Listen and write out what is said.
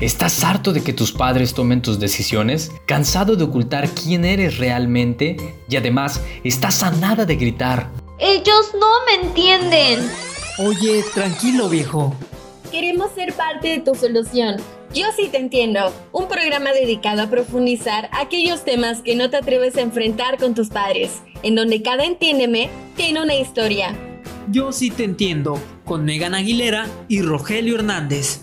¿Estás harto de que tus padres tomen tus decisiones? ¿Cansado de ocultar quién eres realmente? Y además, estás a nada de gritar. Ellos no me entienden. Oye, tranquilo viejo. Queremos ser parte de tu solución. Yo sí te entiendo. Un programa dedicado a profundizar aquellos temas que no te atreves a enfrentar con tus padres, en donde cada entiéndeme tiene una historia. Yo sí te entiendo, con Megan Aguilera y Rogelio Hernández.